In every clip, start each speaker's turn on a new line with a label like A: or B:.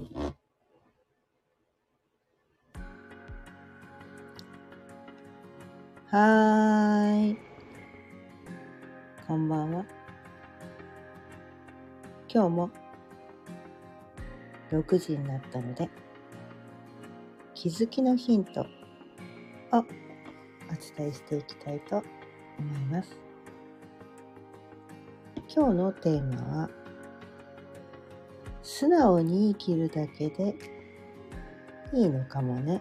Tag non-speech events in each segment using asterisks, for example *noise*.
A: はーい。こんばんは。今日も6時になったので、気づきのヒントをお伝えしていきたいと思います。今日のテーマは、素直に生きるだけでいいのかもね。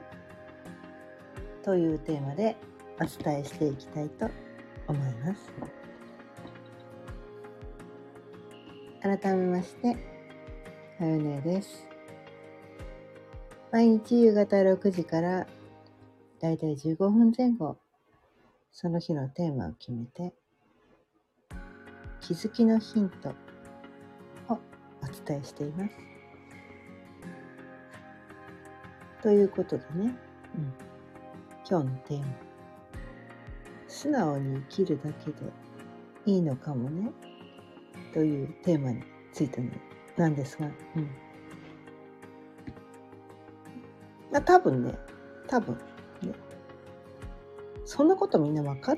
A: というテーマでお伝えしていきたいと思います。改めまして、かよねです。毎日夕方6時からだいたい15分前後、その日のテーマを決めて、気づきのヒント伝えしています。ということでね、うん、今日のテーマ。素直に生きるだけでいいのかもね。というテーマについてのなんですが、うん、まあ多分ね。多分ね。そんなことみんな分かっ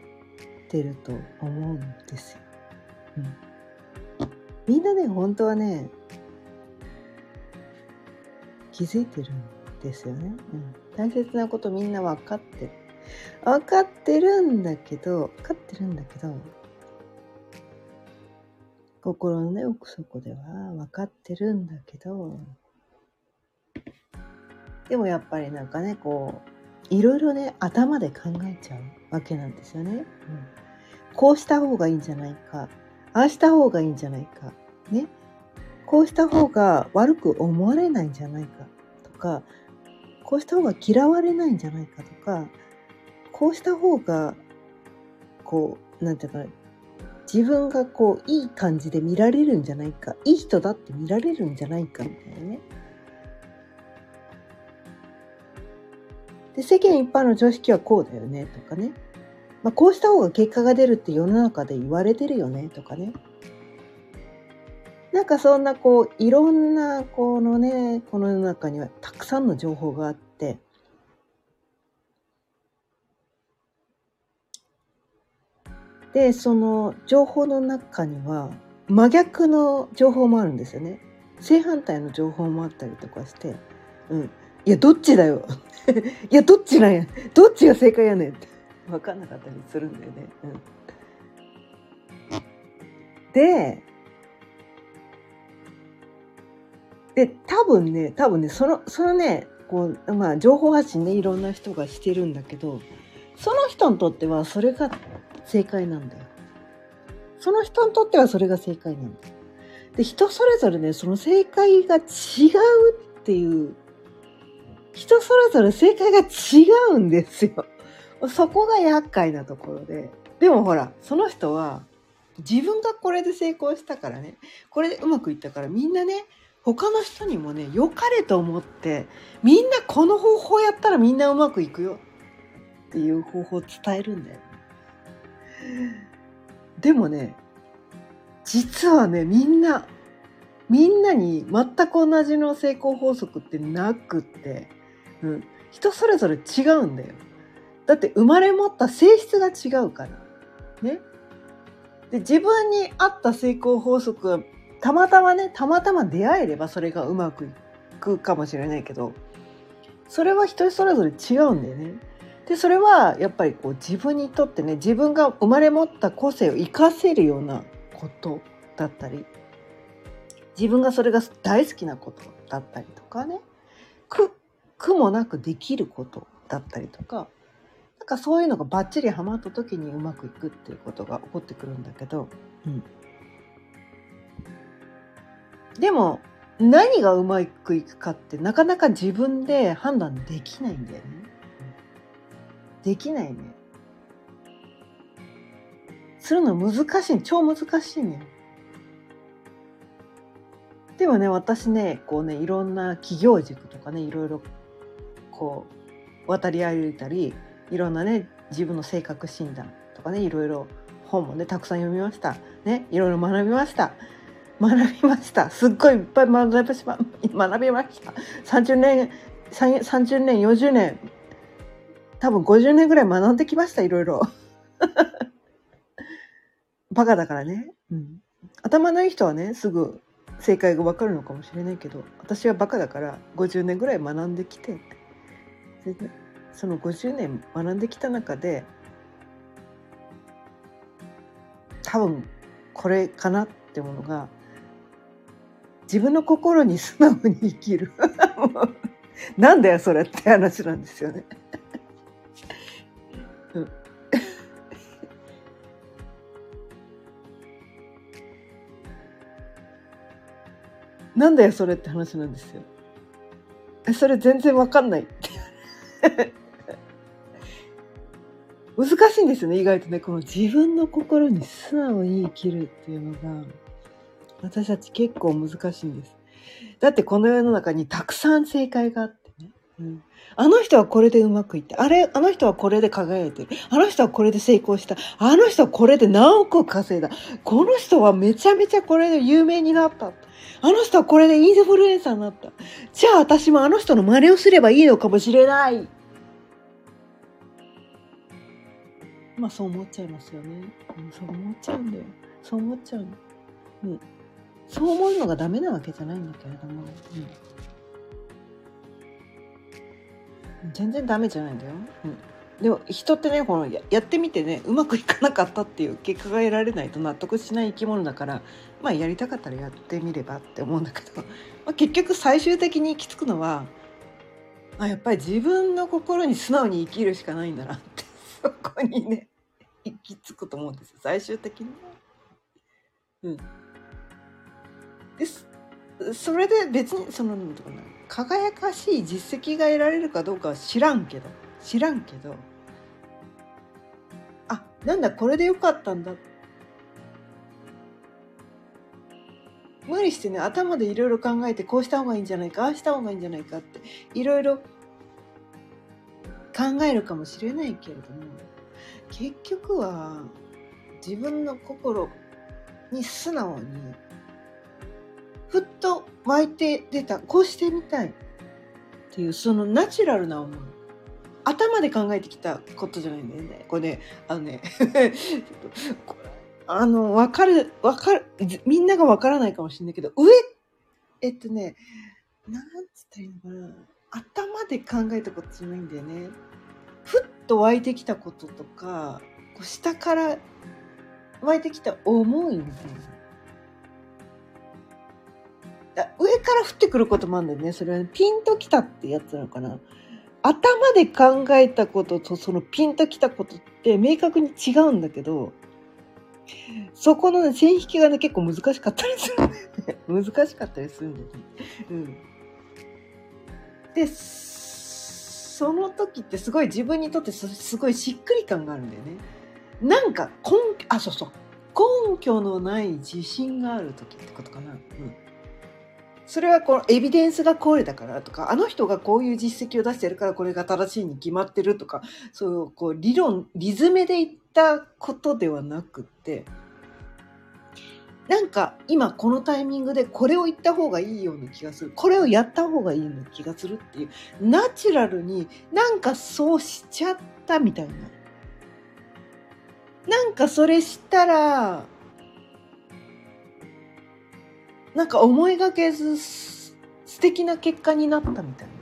A: てると思うんですよ。うん、みんなね本当はね気づいてるんですよね、うん。大切なことみんな分かってる。分かってるんだけど分かってるんだけど心のね奥底では分かってるんだけどでもやっぱりなんかねこういろいろね頭で考えちゃうわけなんですよね、うん、こうした方がいいんじゃないかああした方がいいんじゃないかねこうした方が悪く思われないんじゃないかとかこうした方が嫌われないんじゃないかとかこうした方がこうなんていうか自分がこういい感じで見られるんじゃないかいい人だって見られるんじゃないかみたいなね。で世間一般の常識はこうだよねとかね、まあ、こうした方が結果が出るって世の中で言われてるよねとかねなんかそんなこういろんなこのねこの世の中にはたくさんの情報があって。でその情報の中には真逆の情報もあるんですよね。正反対の情報もあったりとかして「うん、いやどっちだよ。*laughs* いやどっちなんや。どっちが正解やねん」って。分かんなかったりするんだよね。うん、でで多分ね多分ねそのそのねこうまあ情報発信ねいろんな人がしてるんだけどその人にとってはそれが正解なんだよ。その人にとってはそれが正解なんだよ。で、人それぞれね、その正解が違うっていう、人それぞれ正解が違うんですよ。そこが厄介なところで。でもほら、その人は自分がこれで成功したからね、これでうまくいったからみんなね、他の人にもね、良かれと思って、みんなこの方法やったらみんなうまくいくよっていう方法を伝えるんだよ。でもね実はねみんなみんなに全く同じの成功法則ってなくって、うん、人それぞれ違うんだよ。だって生まれ持った性質が違うから。ね。で自分に合った成功法則がたまたまねたまたま出会えればそれがうまくいくかもしれないけどそれは人それぞれ違うんだよね。でそれはやっぱりこう自分にとってね自分が生まれ持った個性を生かせるようなことだったり自分がそれが大好きなことだったりとかね苦苦もなくできることだったりとかなんかそういうのがバッチリハマった時にうまくいくっていうことが起こってくるんだけど、うん、でも何がうまくいくかってなかなか自分で判断できないんだよね。できないね。するの難しい、超難しいね。でもね、私ね、こうね、いろんな企業塾とかね、いろいろこう、渡り歩いたり、いろんなね、自分の性格診断とかね、いろいろ本もね、たくさん読みました。ね、いろいろ学びました。学びました。すっごいいっぱい学びました。学びました30年30年40年。多分50年ぐらい学んできましたいろいろ。*laughs* バカだからね、うん、頭のいい人はねすぐ正解が分かるのかもしれないけど私はバカだから50年ぐらい学んできて。その50年学んできた中で多分これかなってものが自分の心に素直に生きる *laughs* なんだよそれって話なんですよね。なんだよそれって話なんですよ。それ全然わかんない難しいんですよね意外とねこの自分の心に素直に生きるっていうのが私たち結構難しいんです。だってこの世の中にたくさん正解があってね。うん、あの人はこれでうまくいって、あれ、あの人はこれで輝いてる。あの人はこれで成功した。あの人はこれで何億稼いだ。この人はめちゃめちゃこれで有名になった。あの人はこれでインフルエンサーになった。じゃあ私もあの人の真似をすればいいのかもしれない。まあそう思っちゃいますよね。そう思っちゃうんだよ。そう思っちゃうの。うん。そう思うのがダメなわけじゃないんだけれども、うん、全然ダメじゃないんだよ。うんでも人ってねこのやってみてねうまくいかなかったっていう結果が得られないと納得しない生き物だからまあやりたかったらやってみればって思うんだけど、*laughs* まあ、結局最終的に行き着くのはあやっぱり自分の心に素直に生きるしかないんだなって *laughs* そこにね行き着くと思うんですよ最終的に。うんでそれで別にそのなんとかな。輝かしい実績が得られるかどうかは知らんけど。知らんけど。あなんだこれでよかったんだ。無理してね頭でいろいろ考えてこうした方がいいんじゃないかああした方がいいんじゃないかっていろいろ考えるかもしれないけれども結局は自分の心に素直にふっと湧いて出たこうしてみたいっていうそのナチュラルな思い。頭で考えてきたことじゃないんだよね。これねあのね *laughs* あの分かる分かるみんなが分からないかもしれないけど上えっとねなんつったらいいのかな。頭で考えたことじゃないんだよね。ふっと湧いてきたこととかこう下から湧いてきた思いみたいな。上から降ってくることもあるんだよね。それは、ね、ピンときたってやつなのかな。頭で考えたこととそのピンときたことって明確に違うんだけど、そこの、ね、線引きがね、結構難しかったりするんだよね。*laughs* 難しかったりするんだよね。うん。で、その時ってすごい自分にとってすごいしっくり感があるんだよね。なんか根拠、あ、そうそう。根拠のない自信がある時ってことかな。うん。それはこのエビデンスがこれだからとか、あの人がこういう実績を出してるからこれが正しいに決まってるとか、そういうこう理論、リズムで言ったことではなくって、なんか今このタイミングでこれを言った方がいいような気がする。これをやった方がいいような気がするっていう、ナチュラルになんかそうしちゃったみたいな。なんかそれしたら、なんか思いがけず素敵な結果になったみたいな。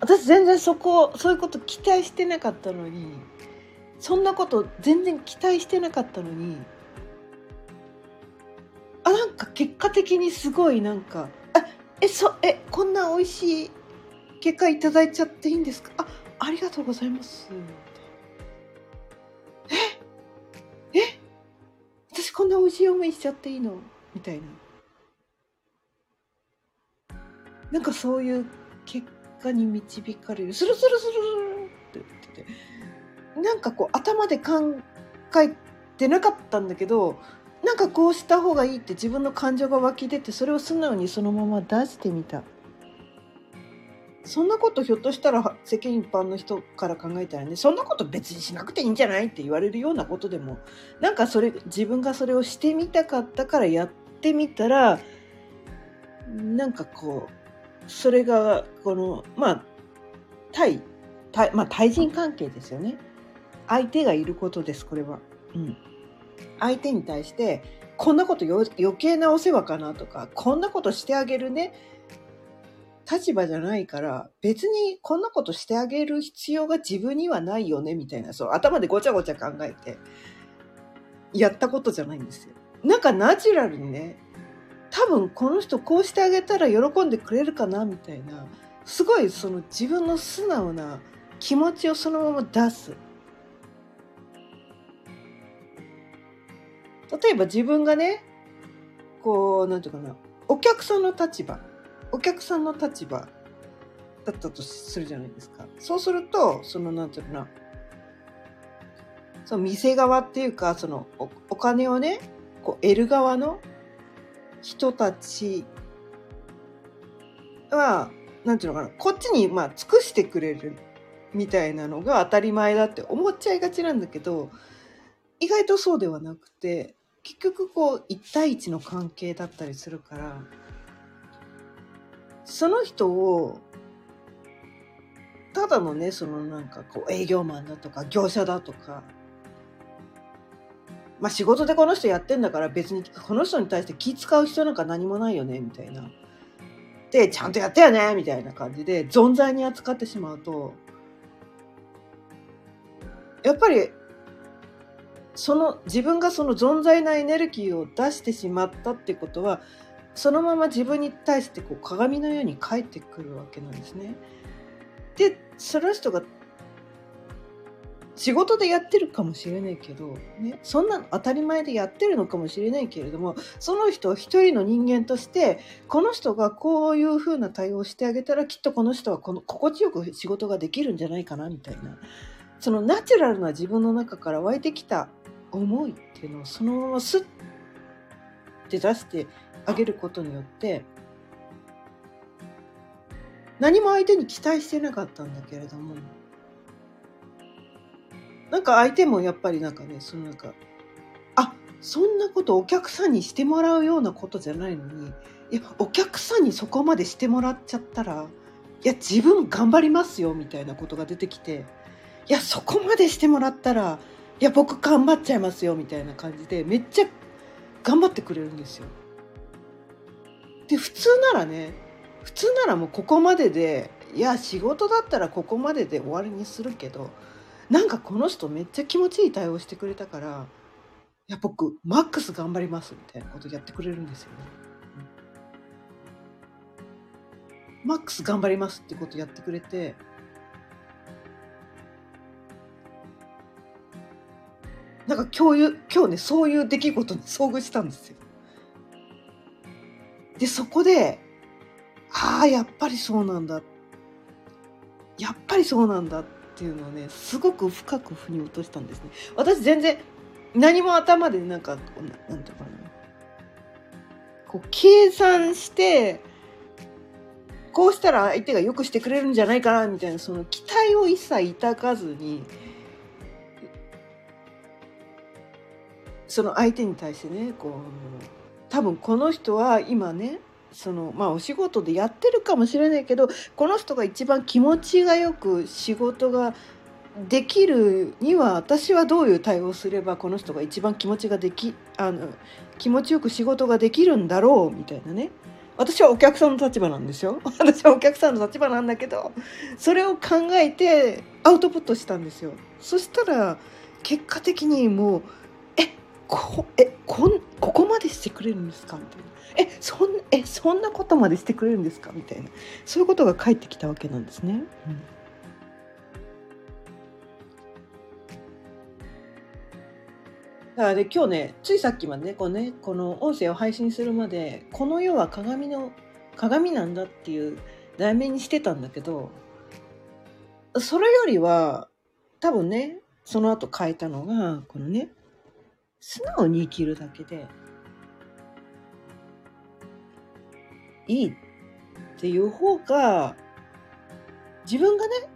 A: 私全然そこそういうこと期待してなかったのにそんなこと全然期待してなかったのにあなんか結果的にすごいなんかあえそえこんな美味しい結果いただいちゃっていいんですか？あありがとうございますこんな美味しい思いしちゃっていいの？みたいな。なんかそういう結果に導かれる。スルスルスルスルって言ってて。なんかこう頭で考えてなかったんだけどなんかこうした方がいいって自分の感情が湧き出てそれを素直にそのまま出してみた。そんなことひょっとしたら世間一般の人から考えたらねそんなこと別にしなくていいんじゃないって言われるようなことでもなんかそれ自分がそれをしてみたかったからやってみたらなんかこうそれがこのまあ対対,、まあ、対人関係ですよね。相手がいることですこれは。うん、相手に対してこんなこと余計なお世話かなとかこんなことしてあげるね。立場じゃないから別にこんなことしてあげる必要が自分にはないよねみたいなそう頭でごちゃごちゃ考えてやったことじゃないんですよ。なんかナチュラルにね多分この人こうしてあげたら喜んでくれるかなみたいなすごいその自分の素直な気持ちをそのまま出す。例えば自分がねこうなんていうかなお客さんの立場お客さんの立場だったとするじゃないですか。そうするとそのなんていうかなその店側っていうかそのおお金をねこう得る側の人たちはなんていうのかなこっちにまあ尽くしてくれるみたいなのが当たり前だって思っちゃいがちなんだけど意外とそうではなくて結局こう1対1の関係だったりするからその人をただのねそのなんかこう営業マンだとか業者だとかまあ仕事でこの人やってんだから別にこの人に対して気使う必要なんか何もないよねみたいな。でちゃんとやったよねみたいな感じで存在に扱ってしまうとやっぱりその自分がその存在なエネルギーを出してしまったってことはそのまま自分に対してこう鏡のように返ってくるわけなんですね。でその人が仕事でやってるかもしれないけど、ね、そんなの当たり前でやってるのかもしれないけれどもその人を一人の人間としてこの人がこういうふうな対応してあげたらきっとこの人はこの心地よく仕事ができるんじゃないかなみたいなそのナチュラルな自分の中から湧いてきた思いっていうのをそのままスッて出してあげることによって何も相手に期待してなかったんだけれどもなんか相手もやっぱりなんかねそのなんかあそんなことお客さんにしてもらうようなことじゃないのにいやお客さんにそこまでしてもらっちゃったらいや自分頑張りますよみたいなことが出てきていやそこまでしてもらったらいや僕頑張っちゃいますよみたいな感じでめっちゃ頑張ってくれるんですよ。で普通ならね普通ならもうここまででいや仕事だったらここまでで終わりにするけどなんかこの人めっちゃ気持ちいい対応してくれたからいや僕マックス頑張りますみたいなことやってくれるんですよね。マックス頑張りますってことやってくれてなんか今日今日ねそういう出来事に遭遇したんですよ。でそこでああやっぱりそうなんだやっぱりそうなんだっていうのをねすごく深く腑に落としたんですね。私全然何も頭でなんかなんていうかなこう計算してこうしたら相手がよくしてくれるんじゃないかなみたいなその期待を一切抱かずにその相手に対してねこう多分この人は今ねそのまあお仕事でやってるかもしれないけどこの人が一番気持ちがよく仕事ができるには私はどういう対応すればこの人が一番気持ちができあの気持ちよく仕事ができるんだろうみたいなね。私はお客さんの立場なんですよ。*laughs* 私はお客さんの立場なんだけどそれを考えてアウトプットしたんですよ。そしたら結果的にもうこえこんここまでしてくれるんですか？みたいな。えそんえそんなことまでしてくれるんですか？みたいな。そういうことが返ってきたわけなんですね。うん。だからね今日ねついさっきまでねこうねこの音声を配信するまでこの世は鏡の鏡なんだっていう題名にしてたんだけどそれよりは多分ねその後変えたのがこのね素直に生きるだけでいいっていう方が自分がね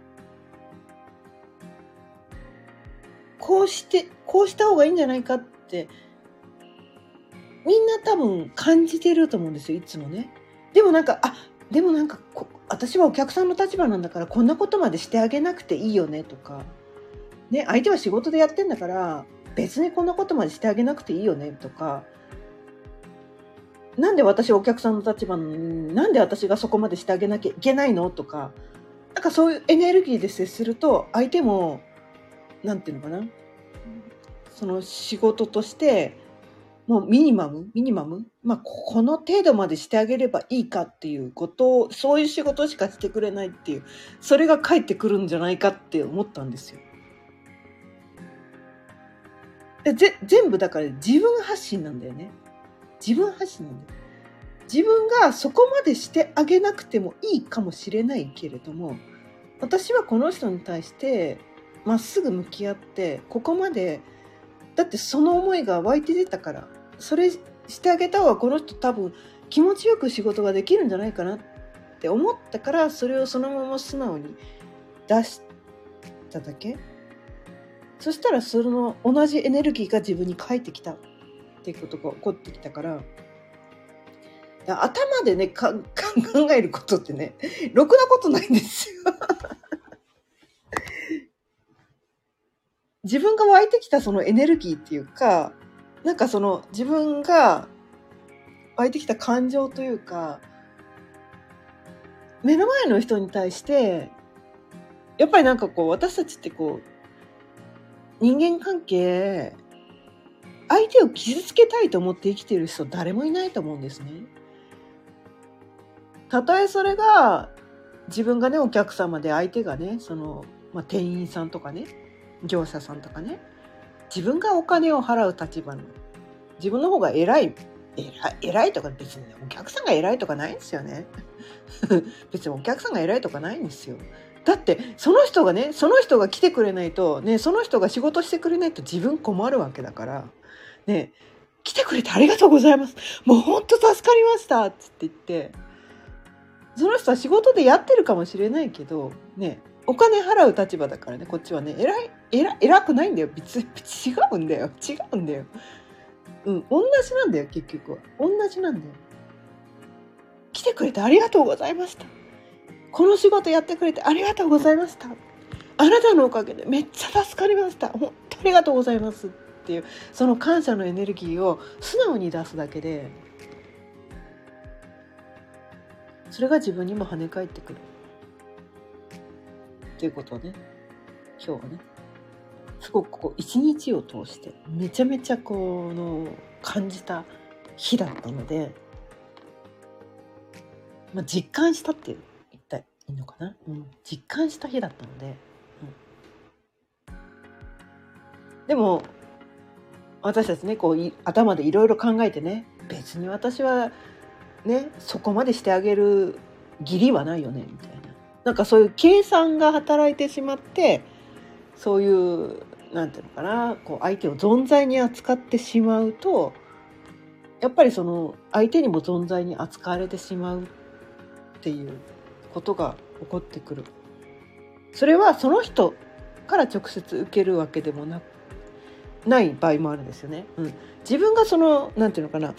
A: こうしてこうした方がいいんじゃないかってみんな多分感じてると思うんですよいつもね。でもなんかあでもなんかこ私はお客さんの立場なんだからこんなことまでしてあげなくていいよねとか、ね、相手は仕事でやってんだから別にこんなことまでしてあげなくていいよねとかなんで私お客さんの立場のなんで私がそこまでしてあげなきゃいけないのとかなんかそういうエネルギーで接すると相手も何て言うのかなその仕事としてもうミニマムミニマムまあこの程度までしてあげればいいかっていうことをそういう仕事しかしてくれないっていうそれが返ってくるんじゃないかって思ったんですよ。でぜ全部だから自分発信なんだよね。自分発信なんだよ。自分がそこまでしてあげなくてもいいかもしれないけれども私はこの人に対してまっすぐ向き合ってここまでだってその思いが湧いて出たからそれしてあげた方がこの人多分気持ちよく仕事ができるんじゃないかなって思ったからそれをそのまま素直に出しただけそしたらその同じエネルギーが自分に返ってきたっていうことが起こってきたから頭でねか *laughs* 考えることってねろくなことないんですよ。*laughs* 自分が湧いてきたそのエネルギーっていうか、なんかその自分が湧いてきた感情というか、目の前の人に対して、やっぱりなんかこう私たちってこう、人間関係、相手を傷つけたいと思って生きている人誰もいないと思うんですね。たとえそれが自分がねお客様で相手がねその、まあ、店員さんとかね業者さんとかね自分がお金を払う立場の自分の方が偉い偉い偉いとか別にねお客さんが偉いとかないんですよね *laughs* 別にお客さんが偉いとかないんですよだってその人がねその人が来てくれないとねその人が仕事してくれないと自分困るわけだからね来てくれてありがとうございます。もうほんと助かりましたっつって言ってその人は仕事でやってるかもしれないけどねお金払う立場だからねこっちはね偉い偉偉くないんだよ。別に違うんだよ。違うんだよ。うん同じなんだよ結局は。同じなんだよ。来てくれてありがとうございました。この仕事やってくれてありがとうございました。あなたのおかげでめっちゃ助かりました。本当ありがとうございますっていうその感謝のエネルギーを素直に出すだけでそれが自分にも跳ね返ってくる。っていうことをね今日はねすごくこう一日を通してめちゃめちゃこの感じた日だったので、まあ、実感したって言ったらいいのかな、うん、実感した日だったので、うん、でも私たちねこう頭でいろいろ考えてね別に私はねそこまでしてあげる義理はないよねみたいな。なんかそういう計算が働いてしまってそういうなんていうのかなこう相手を存在に扱ってしまうとやっぱりその相手にも存在に扱われてしまうっていうことが起こってくる。それはその人から直接受けるわけでもなない場合もあるんですよね。うん、自分がそのなんていうのかな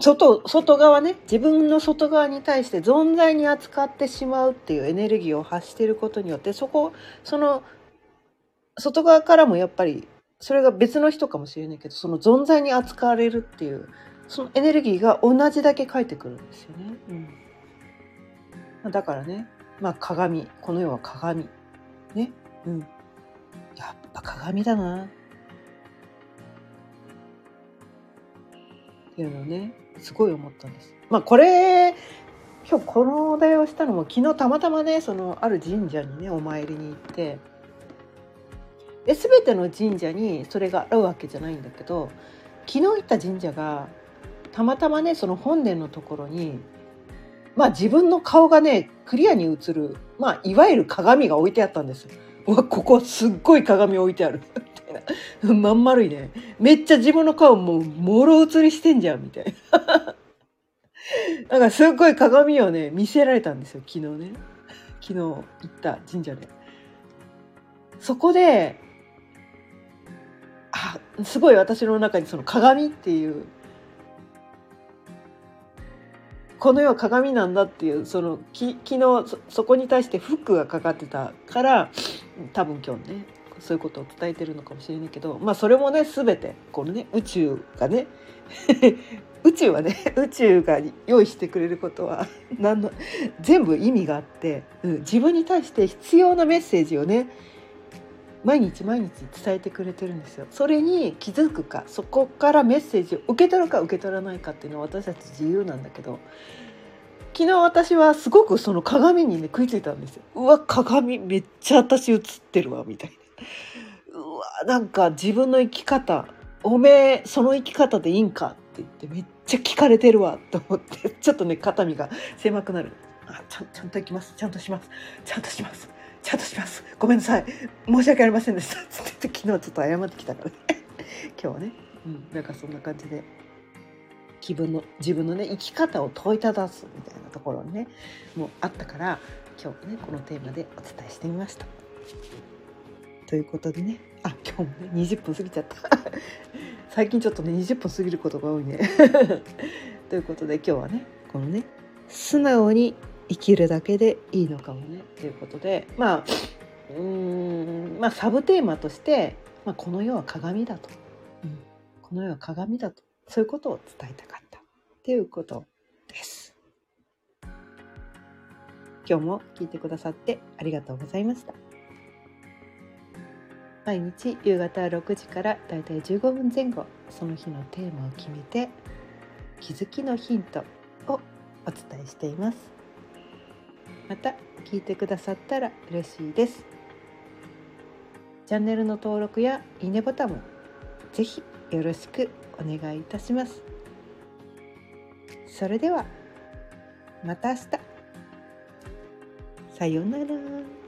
A: 外外側ね自分の外側に対して存在に扱ってしまうっていうエネルギーを発していることによってそこその外側からもやっぱりそれが別の人かもしれないけどその存在に扱われるっていうそのエネルギーが同じだけ返ってくるんですよね。うん、だからねまあ鏡この世は鏡。ね、うん、やっぱ鏡だな。っていうのをねすごい思ったんです。まあこれ今日このお題をしたのも昨日たまたまねそのある神社にねお参りに行ってで全ての神社にそれがあるわけじゃないんだけど昨日行った神社がたまたまねその本殿のところにまあ自分の顔がねクリアに映るまあいわゆる鏡が置いてあったんです。うわここすっごい鏡置いてある *laughs* まん丸いね。めっちゃ自分の顔もう、もろ映りしてんじゃん、みたいな。*laughs* なんかすっごい鏡をね見せられたんですよ昨日ね昨日行った神社でそこであすごい私の中にその鏡っていうこの世は鏡なんだっていうそのき昨日そこに対してフックがかかってたから多分今日ねそういうことを伝えてるのかもしれないけどまあそれもね全てこのね宇宙がね *laughs* 宇宙はね *laughs* 宇宙が用意してくれることは何の全部意味があって、うん、自分に対して必要なメッセージをね毎日毎日伝えてくれてるんですよ。それに気づくかそこからメッセージを受け取るか受け取らないかっていうのは私たち自由なんだけど昨日私はすごくその鏡にね食いついたんですよ。うわ鏡めっちゃ私映ってるわみたいな。うわなんか自分の生き方おめえその生き方でいいんかって言ってめっちゃ聞かれてるわと思ってちょっとね肩身が狭くなる。あちゃちゃんと行きますちゃんとしますちゃんとしますちゃんとします。ごめんなさい。申し訳ありませんでした」昨日ちょっと謝ってきたからね。*laughs* 今日はね、うん、なんかそんな感じで。気分の自分のね生き方を問いただすみたいなところにねもうあったから今日ねこのテーマでお伝えしてみました。ということでね。あ今日もね20分過ぎちゃった。*laughs* 最近ちょっとね20分過ぎることが多いね。*laughs* ということで今日はねこのね素直に生きるだけでいいのかもねということでまあうーんまあサブテーマとして、まあ、この世は鏡だと、うん、この世は鏡だとそういうことを伝えたかったっていうことです。今日も聞いてくださってありがとうございました。毎日夕方6時からだいたい15分前後その日のテーマを決めて気づきのヒントをお伝えしています。また聞いてくださったら嬉しいです。チャンネルの登録やいいねボタンもぜひよろしくお願いいたします。それではまた明日。さようなら。